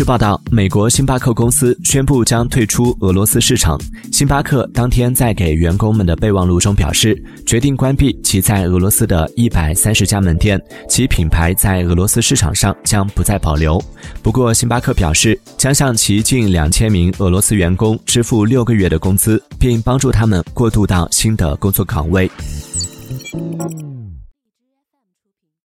据报道美国星巴克公司宣布将退出俄罗斯市场。星巴克当天在给员工们的备忘录中表示决定关闭其在俄罗斯的一百三十家门店其品牌在俄罗斯市场上将不再保留。不过星巴克表示将向其近两千名俄罗斯员工支付六个月的工资并帮助他们过渡到新的工作岗位。